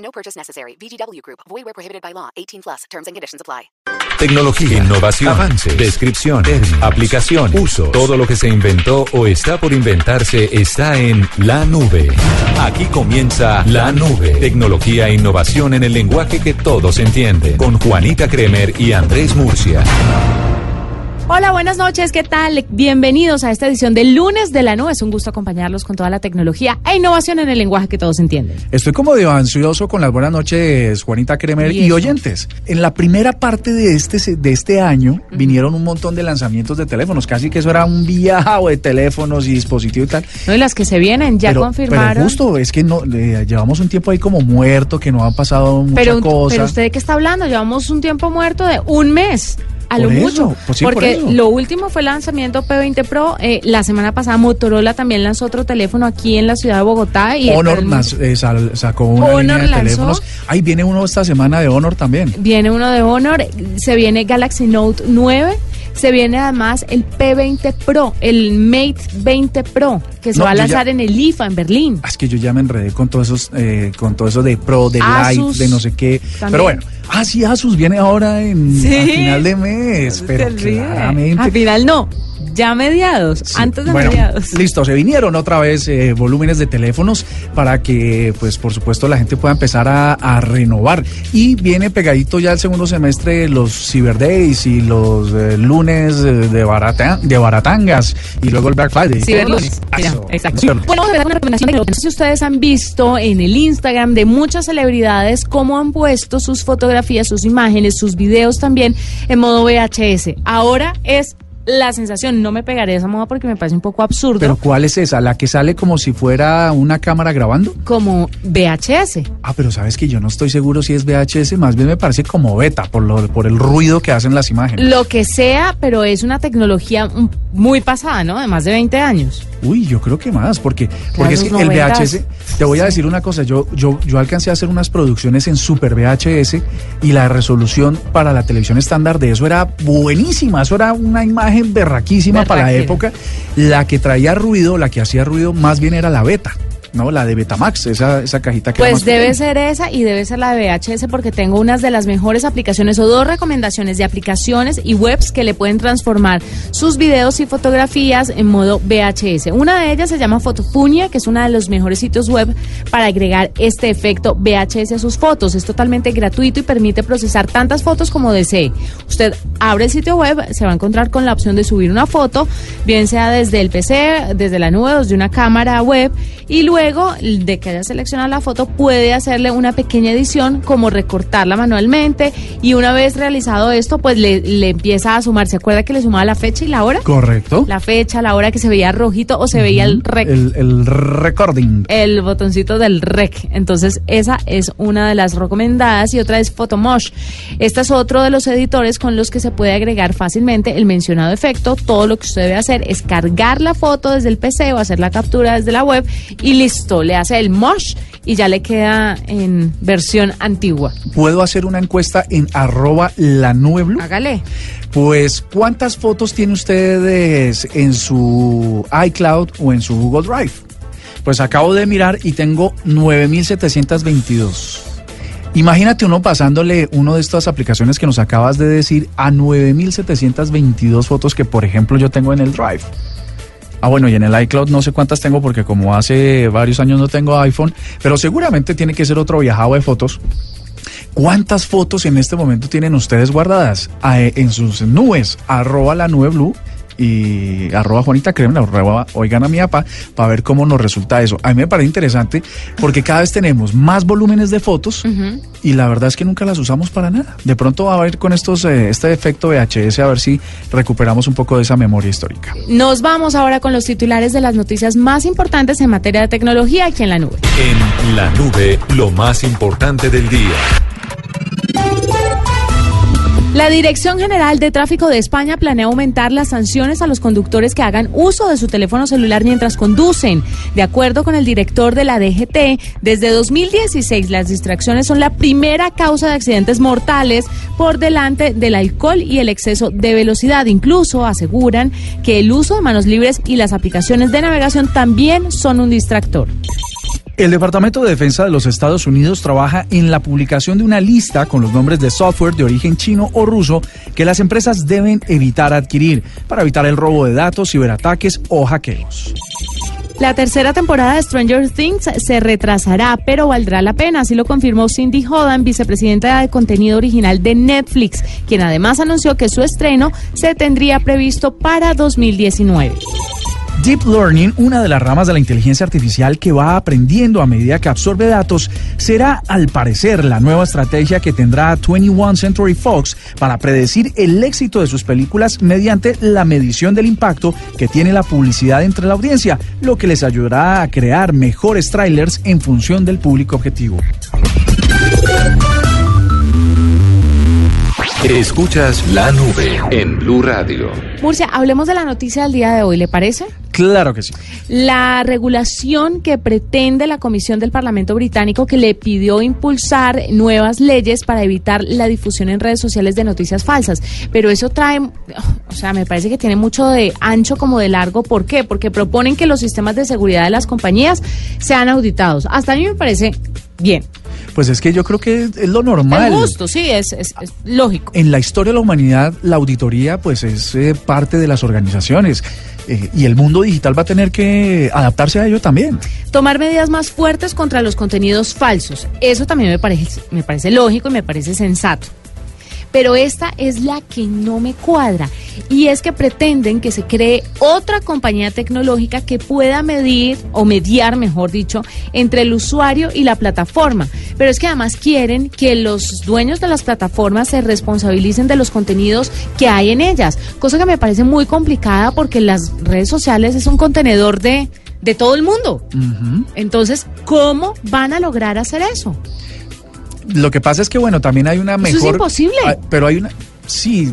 No purchase necessary. VGW Group. Void where prohibited by law. 18 plus. Terms and conditions apply. Tecnología, innovación, avances, descripción, términos, aplicación, uso. Todo lo que se inventó o está por inventarse está en la nube. Aquí comienza la nube. Tecnología e innovación en el lenguaje que todos entienden. Con Juanita Kremer y Andrés Murcia. Hola, buenas noches, ¿qué tal? Bienvenidos a esta edición del lunes de la nube. Es un gusto acompañarlos con toda la tecnología e innovación en el lenguaje que todos entienden. Estoy como de ansioso con las buenas noches, Juanita Kremer y, oyentes. En la primera parte de este, de este año vinieron un montón de lanzamientos de teléfonos, casi que eso era un viaje de teléfonos y dispositivos y tal. No, y las que se vienen ya pero, confirmaron. Pero justo, es que no, eh, llevamos un tiempo ahí como muerto, que no ha pasado mucha pero, cosa. pero usted de qué está hablando? Llevamos un tiempo muerto de un mes. A lo eso, mucho. pues sí, porque lo último fue el lanzamiento P20 Pro. Eh, la semana pasada Motorola también lanzó otro teléfono aquí en la ciudad de Bogotá. Y Honor eh, sacó una Honor línea de lanzó- teléfonos. Ahí viene uno esta semana de Honor también. Viene uno de Honor, se viene Galaxy Note 9, se viene además el P20 Pro, el Mate 20 Pro, que se No, va a ya- lanzar en el IFA en Berlín. Ah, Es que yo ya me enredé con todos esos, eh, con todo eso de Pro, de Asus Light, de no sé qué. también. Pero bueno, ah, sí, Asus viene ahora en Sí. a final de mes, pero claramente. Al final no, ya mediados, Sí. antes de Bueno, mediados. Listo, se vinieron otra vez eh, volúmenes de teléfonos para que, pues, por supuesto, la gente pueda empezar a, a renovar. Y viene pegadito ya el segundo semestre los Cyber Days y los eh, lunes eh, de, barata, de baratangas y luego el Black Friday. Ciberlunes. Exacto. Bueno, vamos a ver una recomendación de No sé si ustedes han visto en el Instagram de muchas celebridades cómo han puesto sus fotografías, sus imágenes, sus videos también en modo VHS. Ahora es la sensación. No me pegaré de esa moda porque me parece un poco absurdo. Pero ¿cuál es esa? ¿La que sale como si fuera una cámara grabando? como VHS. Ah, pero sabes que yo no estoy seguro si es VHS, más bien me parece como beta por, lo, por el ruido que hacen las imágenes. Lo que sea, pero es una tecnología muy pasada, ¿no? De más de 20 años. Uy, yo creo que más, porque, porque es que el. VHS, te voy a decir una cosa, yo, yo, yo alcancé a hacer unas producciones en Super VHS y la resolución para la televisión estándar de eso era buenísima, eso era una imagen berraquísima para la época. La que traía ruido, la que hacía ruido más bien era la beta, ¿no? La de Betamax, esa, esa cajita que Pues debe pequeña. ser esa y debe ser la de VHS porque tengo unas de las mejores aplicaciones o dos recomendaciones de aplicaciones y webs que le pueden transformar sus videos y fotografías en modo VHS. Una de ellas se llama Fotopunia, que es uno de los mejores sitios web para agregar este efecto VHS a sus fotos. Es totalmente gratuito y permite procesar tantas fotos como desee. Usted abre el sitio web, se va a encontrar con la opción de subir una foto, bien sea desde el PC, desde la nube, desde una cámara web y luego de que haya seleccionado la foto puede hacerle una pequeña edición como recortarla manualmente y una vez realizado esto pues le, le empieza a sumar, ¿se acuerda que le sumaba la fecha y la hora? Correcto. La fecha, la hora que se veía rojito o se veía el rec. El, el recording. El botoncito del rec. Entonces, esa es una de las recomendadas y otra es Photomosh. Este es otro de los editores con los que se puede agregar fácilmente el mencionado efecto. Todo lo que usted debe hacer es cargar la foto desde el PC o hacer la captura desde la web y listo, le hace el mosh y ya le queda en versión antigua. Puedo hacer una encuesta en arroba la nube blue. Hágale. Pues, ¿cuántas fotos tiene ustedes en su iCloud o en su Google Drive? Pues acabo de mirar y tengo 9722. Imagínate uno pasándole uno de estas aplicaciones que nos acabas de decir a 9722 fotos que, por ejemplo, yo tengo en el Drive. Ah, bueno, y en el iCloud no sé cuántas tengo porque como hace varios años no tengo iPhone, pero seguramente tiene que ser otro viajado de fotos. ¿Cuántas fotos en este momento tienen ustedes guardadas Ah, eh, en sus nubes? Arroba la nube blue y arroba Juanita Creme, arroba oigan a mi apa, para ver cómo nos resulta eso. A mí me parece interesante porque cada vez tenemos más volúmenes de fotos y la verdad es que nunca las usamos para nada. De pronto va a haber con estos eh, este efecto VHS a ver si recuperamos un poco de esa memoria histórica. Nos vamos ahora con los titulares de las noticias más importantes en materia de tecnología aquí en la nube. En la nube, lo más importante del día. La Dirección General de Tráfico de España planea aumentar las sanciones a los conductores que hagan uso de su teléfono celular mientras conducen. De acuerdo con el director de la DGT, desde 2016 las distracciones son la primera causa de accidentes mortales por delante del alcohol y el exceso de velocidad. Incluso aseguran que el uso de manos libres y las aplicaciones de navegación también son un distractor. El Departamento de Defensa de los Estados Unidos trabaja en la publicación de una lista con los nombres de software de origen chino o ruso que las empresas deben evitar adquirir para evitar el robo de datos, ciberataques o hackeos. La tercera temporada de Stranger Things se retrasará, pero valdrá la pena, así lo confirmó Cindy Hodan, vicepresidenta de contenido original de Netflix, quien además anunció que su estreno se tendría previsto para 2019. Deep Learning, una de las ramas de la inteligencia artificial que va aprendiendo a medida que absorbe datos, será al parecer la nueva estrategia que tendrá 21 Century Fox para predecir el éxito de sus películas mediante la medición del impacto que tiene la publicidad entre la audiencia, lo que les ayudará a crear mejores trailers en función del público objetivo. Escuchas la nube en Blue Radio. Murcia, hablemos de la noticia del día de hoy, ¿le parece? Claro que sí. La regulación que pretende la Comisión del Parlamento Británico que le pidió impulsar nuevas leyes para evitar la difusión en redes sociales de noticias falsas. Pero eso trae, o sea, me parece que tiene mucho de ancho como de largo. ¿Por qué? Porque proponen que los sistemas de seguridad de las compañías sean auditados. Hasta a mí me parece bien. Pues es que yo creo que es lo normal. Es justo, sí, es, es, es lógico. En la historia de la humanidad, la auditoría pues es eh, parte de las organizaciones eh, y el mundo digital va a tener que adaptarse a ello también. Tomar medidas más fuertes contra los contenidos falsos. Eso también me parece, me parece lógico y me parece sensato. Pero esta es la que no me cuadra y es que pretenden que se cree otra compañía tecnológica que pueda medir o mediar, mejor dicho, entre el usuario y la plataforma. Pero es que además quieren que los dueños de las plataformas se responsabilicen de los contenidos que hay en ellas, cosa que me parece muy complicada porque las redes sociales es un contenedor de, de todo el mundo. Entonces, ¿cómo van a lograr hacer eso? Lo que pasa es que, bueno, también hay una mejor... Eso es imposible. Ah, Pero hay una... Sí,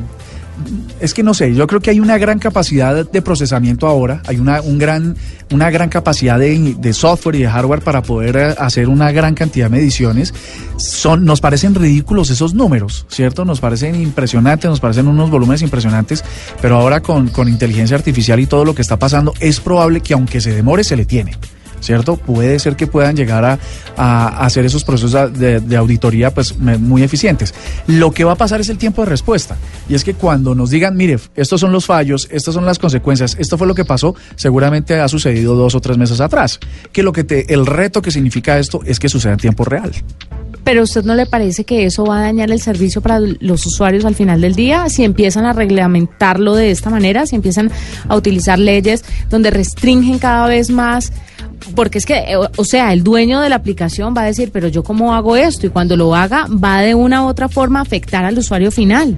es que no sé, yo creo que hay una gran capacidad de procesamiento ahora, hay una, un gran, una gran capacidad de, de software y de hardware para poder eh, hacer una gran cantidad de mediciones. Son, nos parecen ridículos esos números, ¿cierto? Nos parecen impresionantes, nos parecen unos volúmenes impresionantes, pero ahora con, con inteligencia artificial y todo lo que está pasando, es probable que aunque se demore, se le tiene. ¿Cierto? Puede ser que puedan llegar a, hacer esos procesos de, auditoría pues muy eficientes. Lo que va a pasar es el tiempo de respuesta. Y es que cuando nos digan, mire, estos son los fallos, estas son las consecuencias, esto fue lo que pasó, seguramente ha sucedido dos o tres meses atrás. Que lo que te, el reto que significa esto es que suceda en tiempo real. Pero ¿a usted no le parece que eso va a dañar el servicio para los usuarios al final del día? Si empiezan a reglamentarlo de esta manera, si empiezan a utilizar leyes donde restringen cada vez más, porque es que, eh, o, sea, el dueño de la aplicación va a decir, pero yo cómo hago esto y cuando lo haga va de una u otra forma a afectar al usuario final.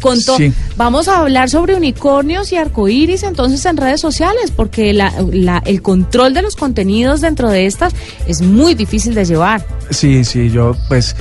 Con Sí. Vamos a hablar sobre unicornios y arcoíris entonces en redes sociales, porque la- la- el control de los contenidos dentro de estas es muy difícil de llevar. Sí, sí, yo pues...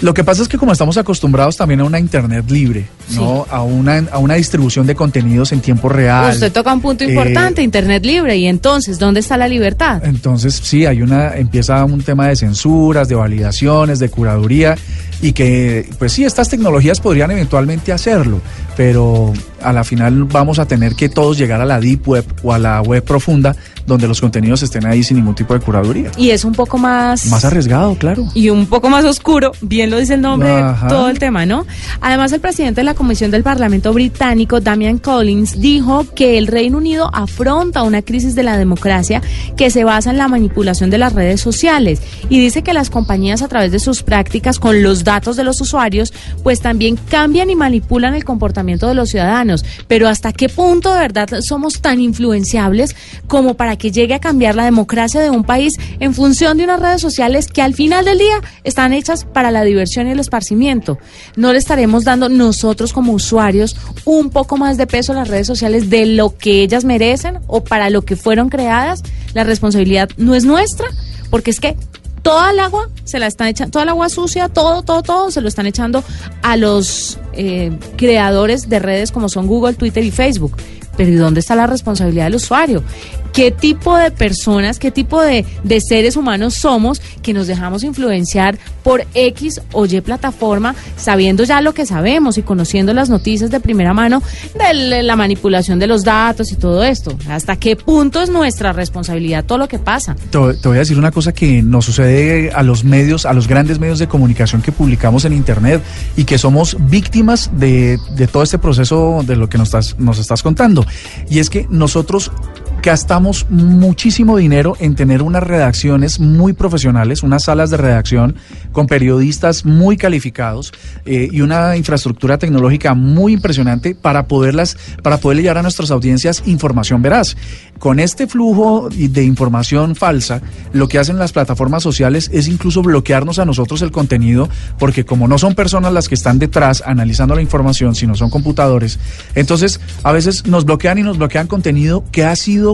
Lo que pasa es que como estamos acostumbrados también a una internet libre, ¿no? A una, a una distribución de contenidos en tiempo real. Usted toca un punto Eh, importante, Internet libre, y entonces, ¿dónde está la libertad? Entonces, sí, hay una, empieza un tema de censuras, de validaciones, de curaduría, y que, pues sí, estas tecnologías podrían eventualmente hacerlo, pero a la final vamos a tener que todos llegar a la deep web o a la web profunda donde los contenidos estén ahí sin ningún tipo de curaduría. Y es un poco más... Más arriesgado, claro. Y un poco más oscuro, bien lo dice el nombre, Ajá. todo el tema, ¿no? Además, el presidente de la Comisión del Parlamento británico, Damian Collins, dijo que el Reino Unido afronta una crisis de la democracia que se basa en la manipulación de las redes sociales y dice que las compañías a través de sus prácticas con los datos de los usuarios, pues también cambian y manipulan el comportamiento de los ciudadanos. Pero hasta qué punto de verdad somos tan influenciables como para que llegue a cambiar la democracia de un país en función de unas redes sociales que al final del día están hechas para la diversión y el esparcimiento. ¿No le estaremos dando nosotros como usuarios un poco más de peso a las redes sociales de lo que ellas merecen o para lo que fueron creadas? La responsabilidad no es nuestra, porque es que toda el agua se la están echando, toda el agua sucia, todo, todo, todo se lo están echando a los eh, creadores de redes como son Google, Twitter y Facebook. Pero ¿y dónde está la responsabilidad del usuario? ¿Qué tipo de personas, qué tipo de, de seres humanos somos que nos dejamos influenciar por X o Y plataforma, sabiendo ya lo que sabemos y conociendo las noticias de primera mano de la manipulación de los datos y todo esto? ¿Hasta qué punto es nuestra responsabilidad todo lo que pasa? Te, voy a decir una cosa que nos sucede a los medios, a los grandes medios de comunicación que publicamos en Internet y que somos víctimas de, de todo este proceso de lo que nos estás, nos estás contando. Y es que nosotros gastamos muchísimo dinero en tener unas redacciones muy profesionales, unas salas de redacción con periodistas muy calificados eh, y una infraestructura tecnológica muy impresionante para poderlas, para poder llevar a nuestras audiencias información veraz. Con este flujo de información falsa, lo que hacen las plataformas sociales es incluso bloquearnos a nosotros el contenido, porque como no son personas las que están detrás analizando la información, sino son computadores, entonces a veces nos bloquean y nos bloquean contenido que ha sido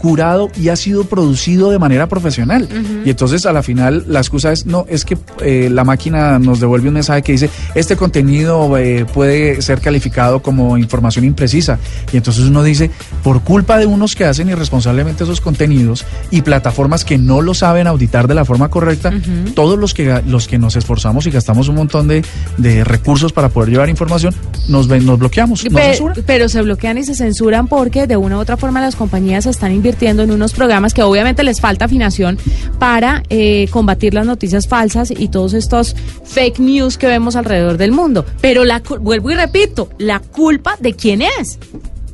curado y ha sido producido de manera profesional. Y entonces a la final la excusa es, no, es que eh, la máquina nos devuelve un mensaje que dice, este contenido eh, puede ser calificado como información imprecisa. Y entonces uno dice, por culpa de unos que hacen irresponsablemente esos contenidos y plataformas que no lo saben auditar de la forma correcta, todos los que, los que nos esforzamos y gastamos un montón de, de recursos para poder llevar información, nos, ven, nos bloqueamos. nos Pe- censuran. pero se bloquean y se censuran porque de una u otra forma las compañías están invirtiendo en unos programas que obviamente les falta afinación para eh, combatir las noticias falsas y todos estos fake news que vemos alrededor del mundo. Pero la vuelvo y repito, la culpa de quién es?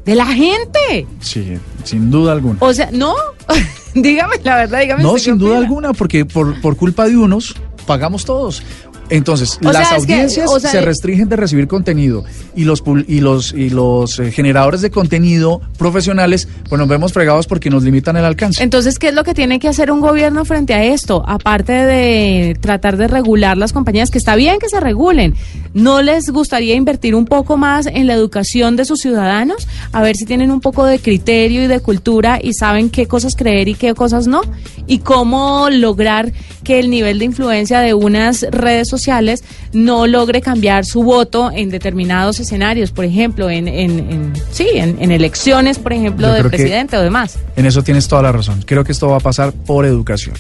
De la gente. Sí, sin duda alguna. O sea, no, dígame la verdad, dígame. No, sin duda alguna, porque por, por culpa de unos pagamos todos. Entonces, O las sea, es que, audiencias o sea, se eh, restringen de recibir contenido y los y los y los eh, generadores de contenido profesionales, pues nos vemos fregados porque nos limitan el alcance. Entonces, ¿qué es lo que tiene que hacer un gobierno frente a esto? Aparte de tratar de regular las compañías, que está bien que se regulen, ¿no les gustaría invertir un poco más en la educación de sus ciudadanos? A ver si tienen un poco de criterio y de cultura y saben qué cosas creer y qué cosas no. Y cómo lograr que el nivel de influencia de unas redes sociales no logre cambiar su voto en determinados escenarios, por ejemplo, en, en, en- sí, en, en elecciones, por ejemplo, de presidente o demás. En eso tienes toda la razón. Creo que esto va a pasar por educación.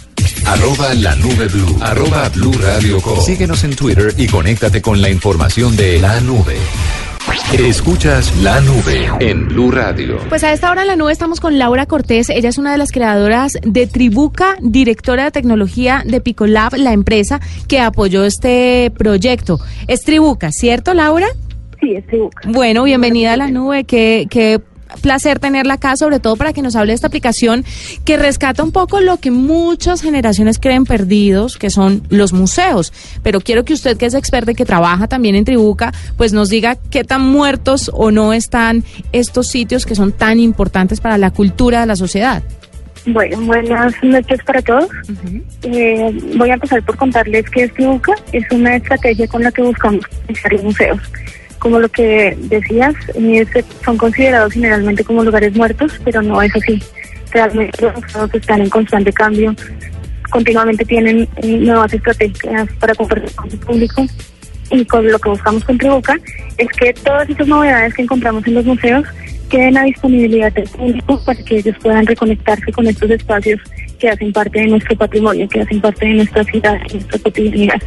Arroba la nube blue. Arroba blue radio com. Síguenos en Twitter y conéctate con la información de la nube. Escuchas la nube en Blue Radio. Pues a esta hora en la nube estamos con Laura Cortés. Ella es una de las creadoras de Tribuca, directora de tecnología de Picolab, la empresa que apoyó este proyecto. Es Tribuca, ¿cierto, Laura? Sí, es Tribuca. Bueno, bienvenida a la nube. Qué, qué placer tenerla acá, sobre todo para que nos hable de esta aplicación que rescata un poco lo que muchas generaciones creen perdidos, que son los museos. Pero quiero que usted, que es experta y que trabaja también en Tribuca, pues nos diga qué tan muertos o no están estos sitios que son tan importantes para la cultura de la sociedad. Bueno, buenas noches para todos. Eh, voy a empezar por contarles que es Tribuca. Es una estrategia con la que buscamos pensar en museos. Como lo que decías, eh, son considerados generalmente como lugares muertos, pero no es así. Realmente los museos están en constante cambio. Continuamente tienen eh, nuevas estrategias para compartir con su público. Y con lo que buscamos con Tribuca es que todas esas novedades que encontramos en los museos queden a disponibilidad del público para que ellos puedan reconectarse con estos espacios que hacen parte de nuestro patrimonio, que hacen parte de nuestra ciudad, de nuestra cotidianidad.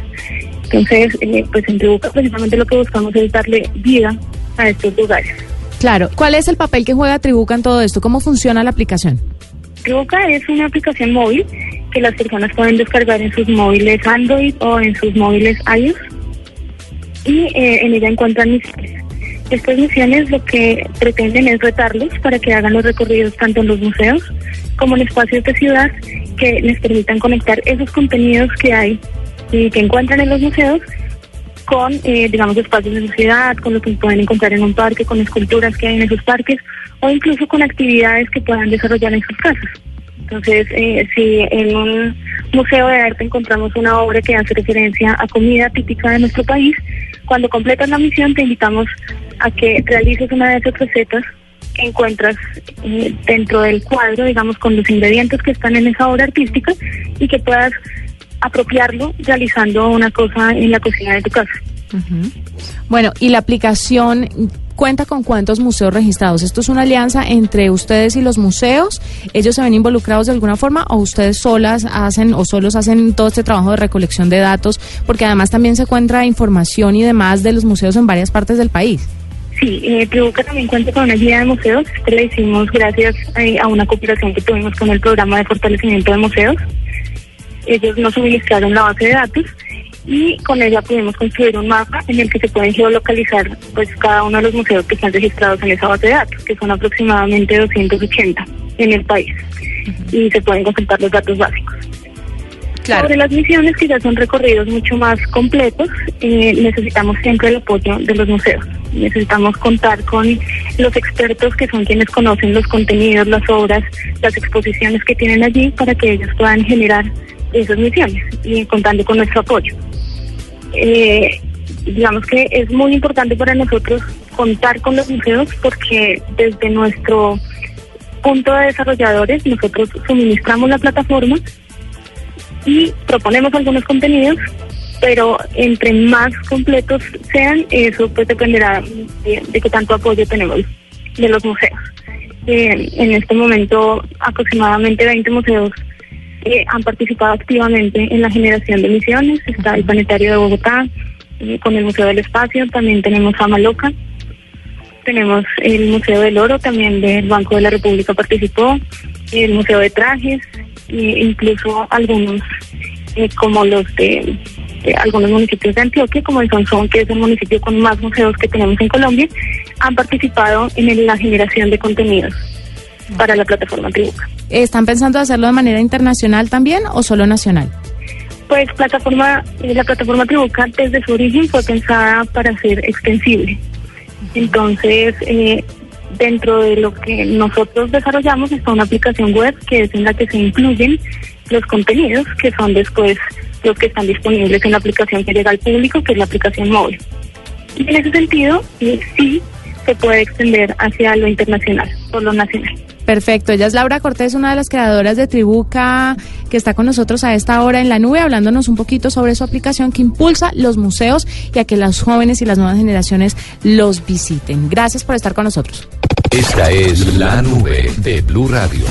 Entonces, eh, pues en Tribuca precisamente lo que buscamos es darle vida a estos lugares. Claro. ¿Cuál es el papel que juega Tribuca en todo esto? ¿Cómo funciona la aplicación? Tribuca es una aplicación móvil que las personas pueden descargar en sus móviles Android o en sus móviles iOS y eh, en ella encuentran misiones. Estas misiones lo que pretenden es retarlos para que hagan los recorridos tanto en los museos como en espacios de ciudad que les permitan conectar esos contenidos que hay y que encuentran en los museos con, eh, digamos, espacios de ciudad, con lo que pueden encontrar en un parque, con esculturas que hay en esos parques o incluso con actividades que puedan desarrollar en sus casas. Entonces, eh, si en un museo de arte encontramos una obra que hace referencia a comida típica de nuestro país, cuando completas la misión te invitamos a que realices una de esas recetas que encuentras eh, dentro del cuadro, digamos, con los ingredientes que están en esa obra artística y que puedas apropiarlo realizando una cosa en la cocina de tu casa. Bueno, y la aplicación cuenta con cuántos museos registrados. ¿Esto es una alianza entre ustedes y los museos? ¿Ellos se ven involucrados de alguna forma o ustedes solas hacen o solos hacen todo este trabajo de recolección de datos? Porque además también se encuentra información y demás de los museos en varias partes del país. Sí, eh, Tribuca también cuenta con una guía de museos que le hicimos gracias eh, a una cooperación que tuvimos con el programa de fortalecimiento de museos. Ellos nos suministraron la base de datos y con ella pudimos construir un mapa en el que se pueden geolocalizar pues cada uno de los museos que están registrados en esa base de datos, que son aproximadamente 280 en el país y se pueden consultar los datos básicos. Sobre las misiones, que ya son recorridos mucho más completos, eh, necesitamos siempre el apoyo de los museos. Necesitamos contar con los expertos que son quienes conocen los contenidos, las obras, las exposiciones que tienen allí para que ellos puedan generar esas misiones y contando con nuestro apoyo. Eh, digamos que es muy importante para nosotros contar con los museos porque desde nuestro punto de desarrolladores nosotros suministramos la plataforma y proponemos algunos contenidos, pero entre más completos sean, eso pues dependerá de, qué tanto apoyo tenemos de los museos. Eh, en este momento aproximadamente 20 museos eh, han participado activamente en la generación de misiones. Está el Planetario de Bogotá, eh, con el Museo del Espacio, también tenemos Fama Loca, tenemos el Museo del Oro, también del Banco de la República participó, el Museo de Trajes, e incluso algunos eh, como los de, algunos municipios de Antioquia, como el Sonsón, que es el municipio con más museos que tenemos en Colombia, han participado en la generación de contenidos para la plataforma Tribuca. ¿Están pensando hacerlo de manera internacional también o solo nacional? Pues plataforma, eh, la plataforma Tribuca desde su origen fue pensada para ser extensible. Entonces, eh, dentro de lo que nosotros desarrollamos está una aplicación web que es en la que se incluyen los contenidos que son después los que están disponibles en la aplicación que llega al público, que es la aplicación móvil. Y en ese sentido, eh, sí se puede extender hacia lo internacional o lo nacional. Perfecto, ella es Laura Cortés, una de las creadoras de Tribuca, que está con nosotros a esta hora en la nube, hablándonos un poquito sobre su aplicación que impulsa los museos y a que las jóvenes y las nuevas generaciones los visiten. Gracias por estar con nosotros. Esta es la nube de Blue Radio.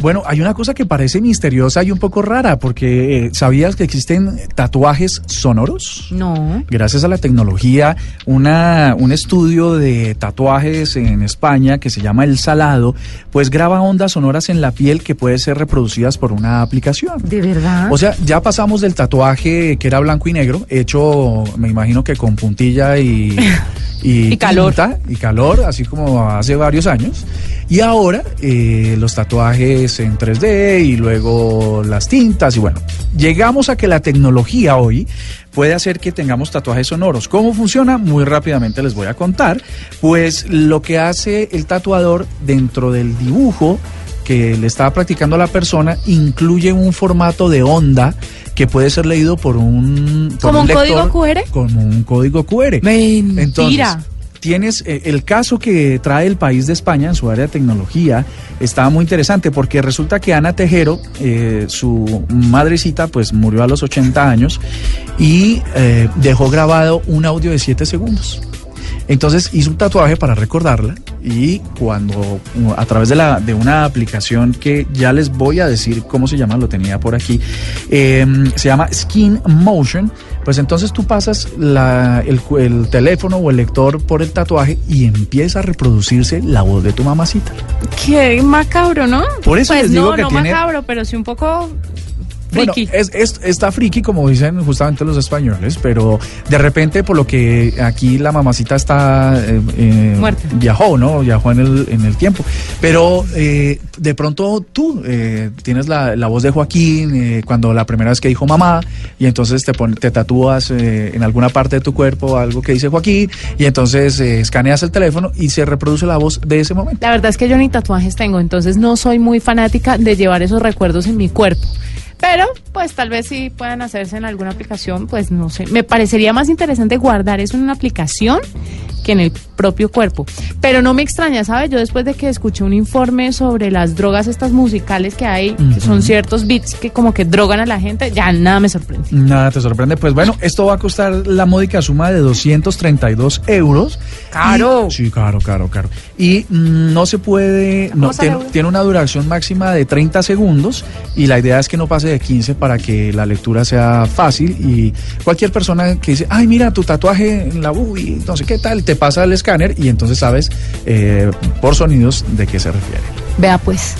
Bueno, hay una cosa que parece misteriosa y un poco rara, porque eh, ¿sabías que existen tatuajes sonoros? No. Gracias a la tecnología, una, un estudio de tatuajes en España que se llama El Salado, pues graba ondas sonoras en la piel que pueden ser reproducidas por una aplicación. ¿De verdad? O sea, ya pasamos del tatuaje que era blanco y negro, hecho, me imagino que con puntilla y, Y calor. tinta y calor, así como hace varios años. Y ahora eh, los tatuajes en 3D y luego las tintas y bueno, llegamos a que la tecnología hoy puede hacer que tengamos tatuajes sonoros. ¿Cómo funciona? Muy rápidamente les voy a contar. Pues lo que hace el tatuador dentro del dibujo que le está practicando a la persona incluye un formato de onda que puede ser leído por un por ¿Como un lector, código QR? como un código QR. Mentira. Entonces, tienes eh, el caso que trae el país de España en su área de tecnología está muy interesante porque resulta que Ana Tejero, eh, su madrecita, pues murió a los 80 años y eh, dejó grabado un audio de 7 segundos. Entonces hizo un tatuaje para recordarla y cuando a través de, la, de una aplicación que ya les voy a decir cómo se llama, lo tenía por aquí, eh, se llama Skin Motion, Pues entonces tú pasas la- el, teléfono o el lector por el tatuaje y empieza a reproducirse la voz de tu mamacita. Qué macabro, ¿no? Por eso pues les digo no, que no tiene- macabro, pero sí un poco Bueno, friki. es, es- está friki, como dicen justamente los españoles, pero de repente, por lo que aquí la mamacita está. eh, eh, Muerta. Viajó, ¿no? Viajó en el, en el tiempo. Pero eh, de pronto tú eh, tienes la, la voz de Joaquín eh, cuando la primera vez que dijo mamá, y entonces te, pon- te tatúas eh, en alguna parte de tu cuerpo algo que dice Joaquín, y entonces eh, escaneas el teléfono y se reproduce la voz de ese momento. La verdad es que yo ni tatuajes tengo, entonces no soy muy fanática de llevar esos recuerdos en mi cuerpo. Pero, pues tal vez si puedan hacerse en alguna aplicación, pues no sé. Me parecería más interesante guardar eso en una aplicación que en el propio cuerpo. Pero no me extraña, ¿sabes? Yo después de que escuché un informe sobre las drogas estas musicales que hay, que son ciertos beats que como que drogan a la gente, ya nada me sorprende. Nada te sorprende. Pues bueno, esto va a costar la módica suma de 232 euros. Caro. Y- sí, caro, caro, caro. Y mm, no se puede, no, ¿Cómo sale tiene, una duración máxima de 30 segundos y la idea es que no pase de 15 para que la lectura sea fácil y cualquier persona que dice, ay, mira, tu tatuaje en la uy, no sé qué tal, te pasa el escáner y entonces sabes eh, por sonidos de qué se refiere. Vea pues.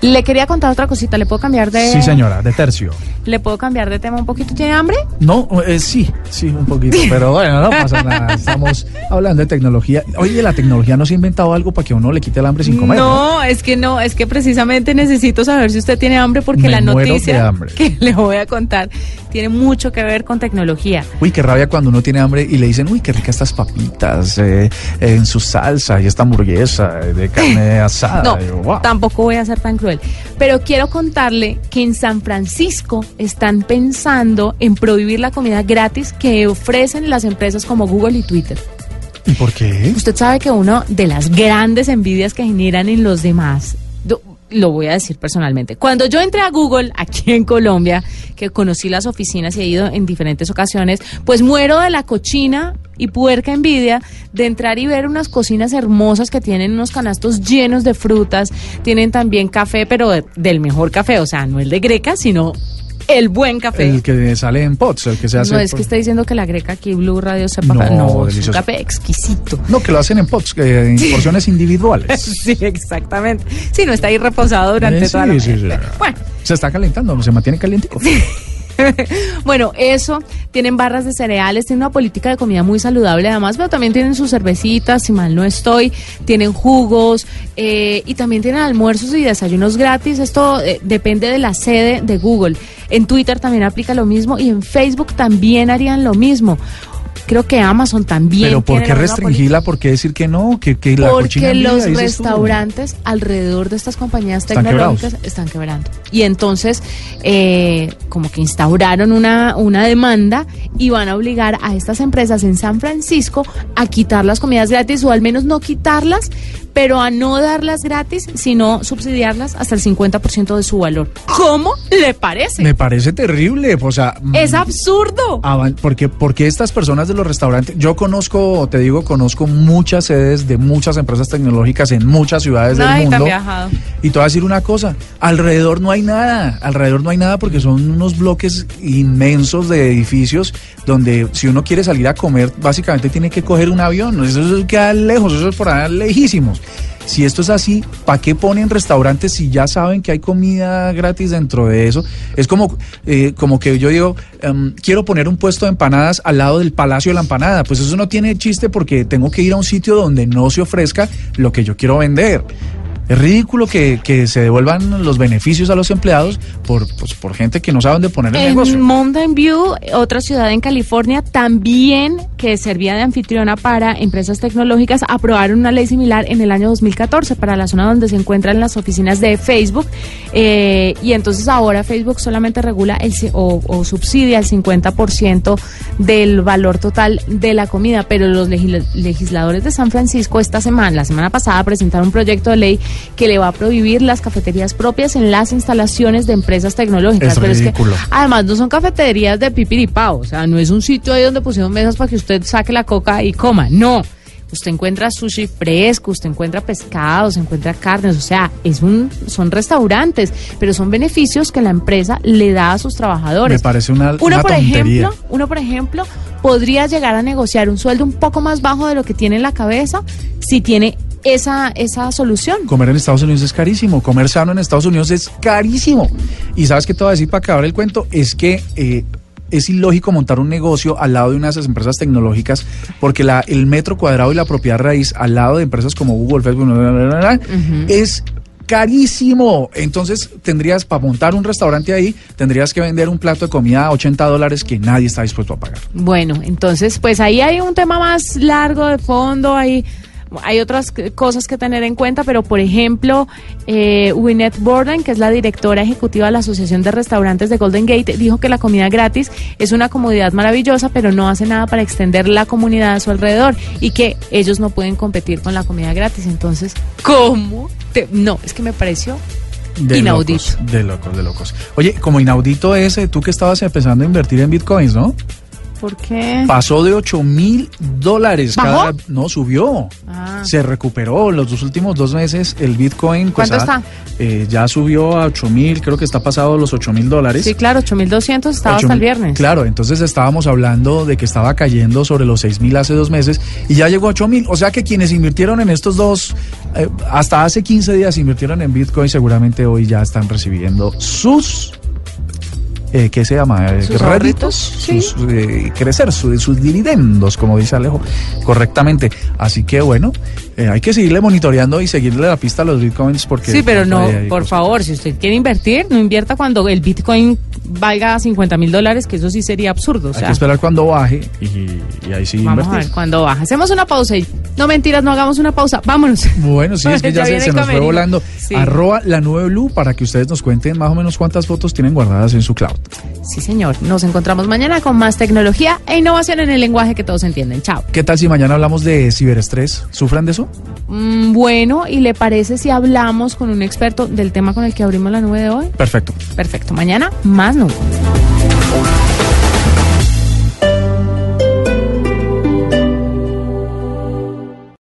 Le quería contar otra cosita, ¿le puedo cambiar de Sí, señora, de tercio. ¿Le puedo cambiar de tema un poquito? ¿Tiene hambre? No, eh, sí, sí, un poquito, pero bueno, no pasa nada. Estamos hablando de tecnología. Oye, la tecnología no se ha inventado algo para que uno le quite el hambre sin comer. No, es que no, es que precisamente necesito saber si usted tiene hambre porque Me la noticia que le voy a contar tiene mucho que ver con tecnología. Uy, qué rabia cuando uno tiene hambre y le dicen, uy, qué ricas estas papitas eh, en su salsa y esta hamburguesa de carne asada. No, Y yo, "Wow". tampoco voy a ser tan cruel. Pero quiero contarle que en San Francisco están pensando en prohibir la comida gratis que ofrecen las empresas como Google y Twitter. ¿Y por qué? Usted sabe que una de las grandes envidias que generan en los demás, lo voy a decir personalmente, cuando yo entré a Google aquí en Colombia, que conocí las oficinas y he ido en diferentes ocasiones, pues muero de la cochina y puerca envidia de entrar y ver unas cocinas hermosas que tienen unos canastos llenos de frutas, tienen también café, pero de- del mejor café, o sea, no el de Greca, sino el buen café. El que sale en pots, el que se hace. no es por- que esté diciendo que la Greca aquí Blue Radio sepa, No, no, es un café exquisito. No, que lo hacen en pots, eh, en porciones individuales. Sí, exactamente. Sí, no está ahí reposado durante Eh, toda sí, la sí, sí. Bueno, Se está calentando, se mantiene calientico. bueno, eso, tienen barras de cereales, tienen una política de comida muy saludable además, pero también tienen sus cervecitas, si mal no estoy, tienen jugos eh, y también tienen almuerzos y desayunos gratis. Esto eh, depende de la sede de Google. En Twitter también aplica lo mismo y en Facebook también harían lo mismo. Creo que Amazon también. Pero ¿por qué restringirla? ¿Por qué decir que no? Que, que la Porque los tú. restaurantes alrededor de estas compañías tecnológicas están quebrando. Y entonces, eh, como que instauraron una, una demanda y van a obligar a estas empresas en San Francisco a quitar las comidas gratis o al menos no quitarlas, pero a no darlas gratis, sino subsidiarlas hasta el 50% de su valor. ¿Cómo le parece? Me parece terrible, o sea... mm, Es absurdo. porque, porque estas personas de los restaurantes, yo conozco, te digo, conozco muchas sedes de muchas empresas tecnológicas en muchas ciudades Ay, del mundo. viajado. Y te voy a decir una cosa, alrededor no hay nada, alrededor no hay nada porque son unos bloques inmensos de edificios donde si uno quiere salir a comer, básicamente tiene que coger un avión, eso, eso queda lejos, eso es por allá lejísimos. Si esto es así, ¿para qué ponen restaurantes si ya saben que hay comida gratis dentro de eso? Es como, eh, como que yo digo, em, quiero poner un puesto de empanadas al lado del Palacio de la Empanada. Pues eso no tiene chiste porque tengo que ir a un sitio donde no se ofrezca lo que yo quiero vender. Es ridículo que, que se devuelvan los beneficios a los empleados por, pues, por gente que no sabe dónde poner el negocio. En Mountain View, otra ciudad en California, también que servía de anfitriona para empresas tecnológicas, aprobaron una ley similar en el año 2014 para la zona donde se encuentran las oficinas de Facebook. eh, y entonces ahora Facebook solamente regula el, o, o subsidia el 50% del valor total de la comida. Pero los legis- legisladores de San Francisco esta semana, la semana pasada, presentaron un proyecto de ley que le va a prohibir las cafeterías propias en las instalaciones de empresas tecnológicas. Es Pero es que. Además, no son cafeterías de pipiripao, o sea, no es un sitio ahí donde pusieron mesas para que usted saque la coca y coma, no. usted encuentra sushi fresco, usted encuentra pescados, encuentra carnes, o sea, es un, son restaurantes, pero son beneficios que la empresa le da a sus trabajadores. Me parece una, uno una por tontería. ejemplo, uno por ejemplo podría llegar a negociar un sueldo un poco más bajo de lo que tiene en la cabeza si tiene esa esa solución. Comer en Estados Unidos es carísimo, comer sano en Estados Unidos es carísimo. Y sabes qué te voy a decir para acabar el cuento, es que eh, es ilógico montar un negocio al lado de unas empresas tecnológicas porque la, el metro cuadrado y la propiedad raíz al lado de empresas como Google, Facebook, bla, bla, bla, bla, es carísimo. Entonces tendrías, para montar un restaurante ahí, tendrías que vender un plato de comida a 80 dólares que nadie está dispuesto a pagar. Bueno, entonces, pues ahí hay un tema más largo de fondo, hay, hay otras cosas que tener en cuenta, pero por ejemplo, eh, Winnet Borden, que es la directora ejecutiva de la Asociación de Restaurantes de Golden Gate, dijo que la comida gratis es una comodidad maravillosa, pero no hace nada para extender la comunidad a su alrededor y que ellos no pueden competir con la comida gratis. Entonces, ¿cómo? Te- no, es que me pareció De Inaudito. locos, de locos, de locos. Oye, como inaudito ese, tú que estabas empezando a invertir en bitcoins, ¿no? ¿Por qué? Pasó de 8 mil dólares cada. No, subió. Ah. Se recuperó. Los dos últimos dos meses el bitcoin. pues, ¿Cuánto ha- está? eh, ya subió a 8 mil, creo que está pasado los 8 mil dólares. Sí, claro, 8.200 estaba hasta el 8.000. viernes. Claro, entonces estábamos hablando de que estaba cayendo sobre los 6 mil hace dos meses y ya llegó a 8 mil. O sea que quienes invirtieron en estos dos, eh, hasta hace 15 días invirtieron en Bitcoin, seguramente hoy ya están recibiendo sus... Eh, ¿Qué se llama? Eh, ¿Sus réditos? Sí. sus, eh, crecer, su- sus dividendos, como dice Alejo, correctamente. Así que bueno, eh, hay que seguirle monitoreando y seguirle la pista a los bitcoins porque... Sí, pero no, ahí hay por cosas. favor, si usted quiere invertir, no invierta cuando el Bitcoin valga 50 mil dólares, que eso sí sería absurdo. O Hay que esperar cuando baje y, y ahí sí vamos a invertir. ver cuándo baja. Hacemos una pausa y no mentiras, no hagamos una pausa. Vámonos. Bueno, sí, es que ya, se, nos fue volando. Sí. Arroba la nube blue para que ustedes nos cuenten más o menos cuántas fotos tienen guardadas en su cloud. Sí, señor. Nos encontramos mañana con más tecnología e innovación en el lenguaje que todos entienden. Chao. ¿Qué tal si mañana hablamos de ciberestrés? ¿Sufran de eso? Mm, bueno, ¿y le parece si hablamos con un experto del tema con el que abrimos la nube de hoy? Perfecto. Perfecto. Mañana, más nube.